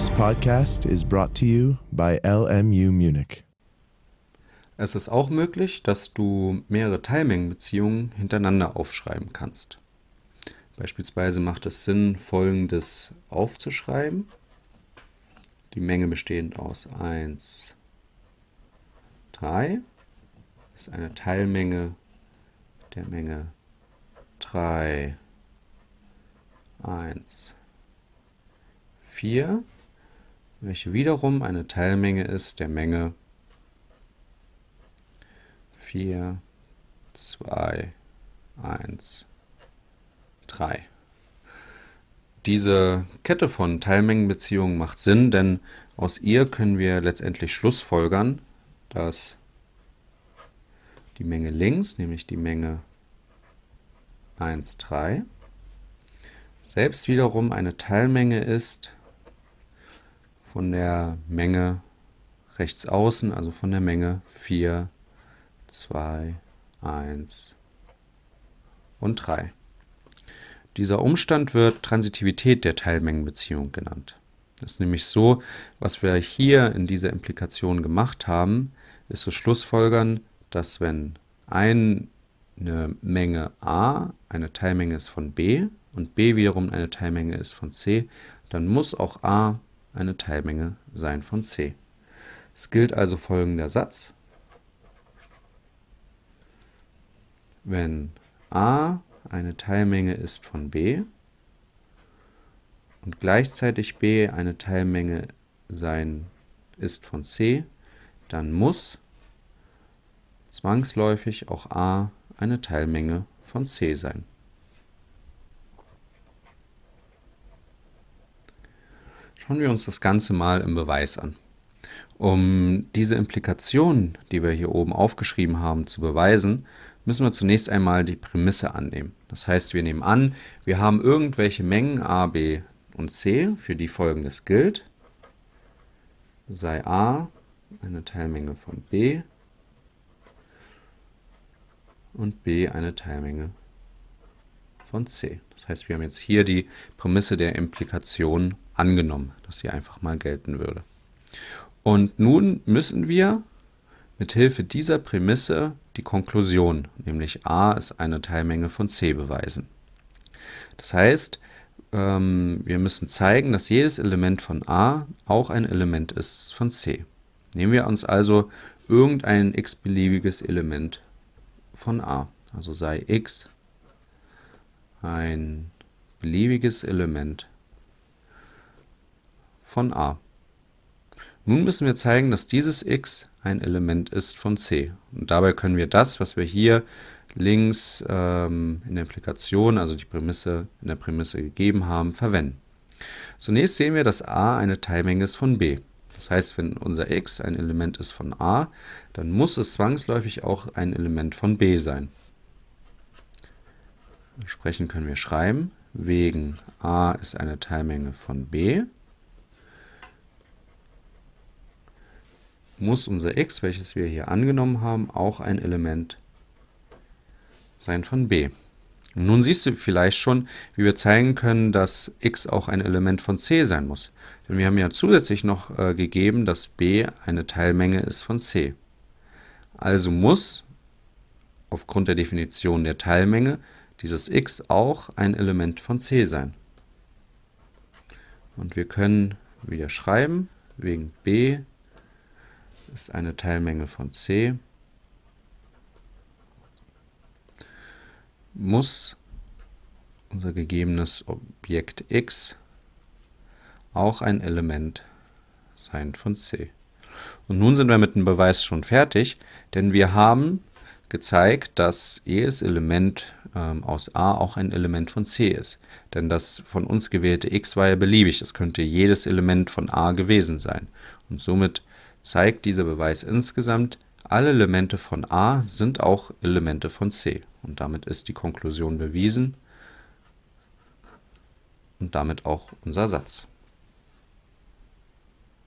This podcast is brought to you by LMU Munich. Es ist auch möglich, dass du mehrere Teilmengenbeziehungen hintereinander aufschreiben kannst. Beispielsweise macht es Sinn, folgendes aufzuschreiben. Die Menge bestehend aus 1, 3 ist eine Teilmenge der Menge 3, 1, 4, welche wiederum eine Teilmenge ist der Menge 4, 2, 1, 3. Diese Kette von Teilmengenbeziehungen macht Sinn, denn aus ihr können wir letztendlich schlussfolgern, dass die Menge links, nämlich die Menge 1, 3, selbst wiederum eine Teilmenge ist von der Menge rechts außen, also von der Menge 4, 2, 1 und 3. Dieser Umstand wird Transitivität der Teilmengenbeziehung genannt. Das ist nämlich so, was wir hier in dieser Implikation gemacht haben, ist zu schlussfolgern, dass wenn eine Menge a eine Teilmenge ist von b und b wiederum eine Teilmenge ist von c, dann muss auch a eine Teilmenge sein von c. Es gilt also folgender Satz. Wenn a eine Teilmenge ist von b und gleichzeitig b eine Teilmenge sein ist von c, dann muss zwangsläufig auch a eine Teilmenge von c sein. Schauen wir uns das Ganze mal im Beweis an. Um diese Implikation, die wir hier oben aufgeschrieben haben, zu beweisen, müssen wir zunächst einmal die Prämisse annehmen. Das heißt, wir nehmen an, wir haben irgendwelche Mengen a, b und c, für die folgendes gilt. Sei a eine Teilmenge von b und b eine Teilmenge von c. Das heißt, wir haben jetzt hier die Prämisse der Implikation angenommen, dass sie einfach mal gelten würde. Und nun müssen wir mit Hilfe dieser Prämisse die Konklusion, nämlich a ist eine Teilmenge von c beweisen. Das heißt, ähm, wir müssen zeigen, dass jedes Element von a auch ein Element ist von c. Nehmen wir uns also irgendein x-beliebiges Element von a. Also sei x ein beliebiges Element von a. Nun müssen wir zeigen, dass dieses x ein Element ist von c. Und dabei können wir das, was wir hier links ähm, in der Implikation, also die Prämisse in der Prämisse gegeben haben, verwenden. Zunächst sehen wir, dass a eine Teilmenge ist von b. Das heißt, wenn unser x ein Element ist von a, dann muss es zwangsläufig auch ein Element von b sein. Entsprechend können wir schreiben, wegen a ist eine Teilmenge von b, muss unser x, welches wir hier angenommen haben, auch ein Element sein von b. Und nun siehst du vielleicht schon, wie wir zeigen können, dass x auch ein Element von c sein muss. Denn wir haben ja zusätzlich noch äh, gegeben, dass b eine Teilmenge ist von c. Also muss aufgrund der Definition der Teilmenge dieses x auch ein Element von c sein. Und wir können wieder schreiben, wegen b ist eine Teilmenge von c, muss unser gegebenes Objekt x auch ein Element sein von c. Und nun sind wir mit dem Beweis schon fertig, denn wir haben gezeigt, dass jedes Element ähm, aus a auch ein Element von c ist. Denn das von uns gewählte x war ja beliebig. Es könnte jedes Element von a gewesen sein. Und somit zeigt dieser Beweis insgesamt, alle Elemente von A sind auch Elemente von C. Und damit ist die Konklusion bewiesen und damit auch unser Satz.